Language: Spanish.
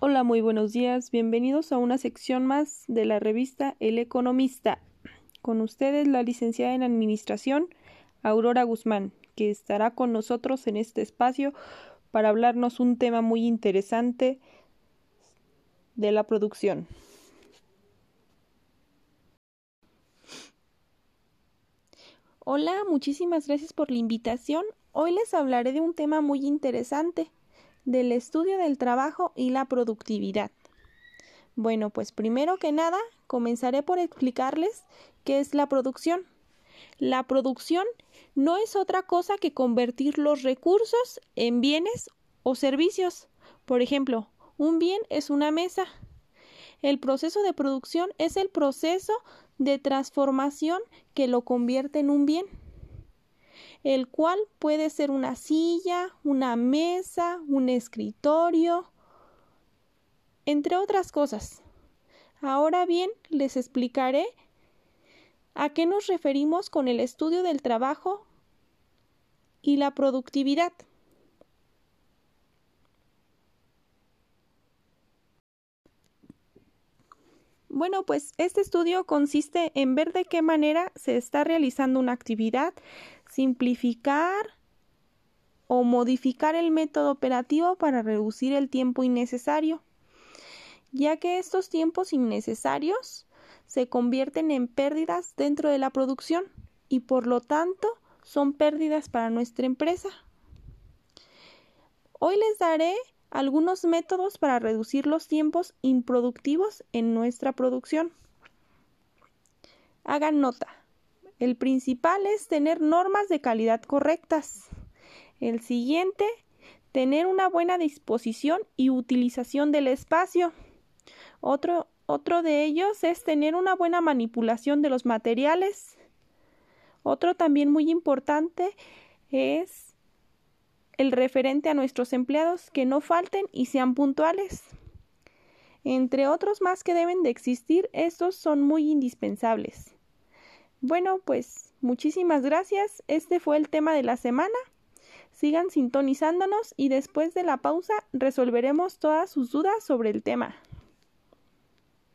Hola, muy buenos días. Bienvenidos a una sección más de la revista El Economista. Con ustedes la licenciada en Administración, Aurora Guzmán, que estará con nosotros en este espacio para hablarnos un tema muy interesante de la producción. Hola, muchísimas gracias por la invitación. Hoy les hablaré de un tema muy interesante del estudio del trabajo y la productividad. Bueno, pues primero que nada, comenzaré por explicarles qué es la producción. La producción no es otra cosa que convertir los recursos en bienes o servicios. Por ejemplo, un bien es una mesa. El proceso de producción es el proceso de transformación que lo convierte en un bien el cual puede ser una silla, una mesa, un escritorio, entre otras cosas. Ahora bien, les explicaré a qué nos referimos con el estudio del trabajo y la productividad. Bueno, pues este estudio consiste en ver de qué manera se está realizando una actividad, simplificar o modificar el método operativo para reducir el tiempo innecesario, ya que estos tiempos innecesarios se convierten en pérdidas dentro de la producción y por lo tanto son pérdidas para nuestra empresa. Hoy les daré algunos métodos para reducir los tiempos improductivos en nuestra producción. Hagan nota. El principal es tener normas de calidad correctas. El siguiente, tener una buena disposición y utilización del espacio. Otro, otro de ellos es tener una buena manipulación de los materiales. Otro también muy importante es el referente a nuestros empleados que no falten y sean puntuales. Entre otros más que deben de existir, estos son muy indispensables. Bueno, pues muchísimas gracias. Este fue el tema de la semana. Sigan sintonizándonos y después de la pausa resolveremos todas sus dudas sobre el tema.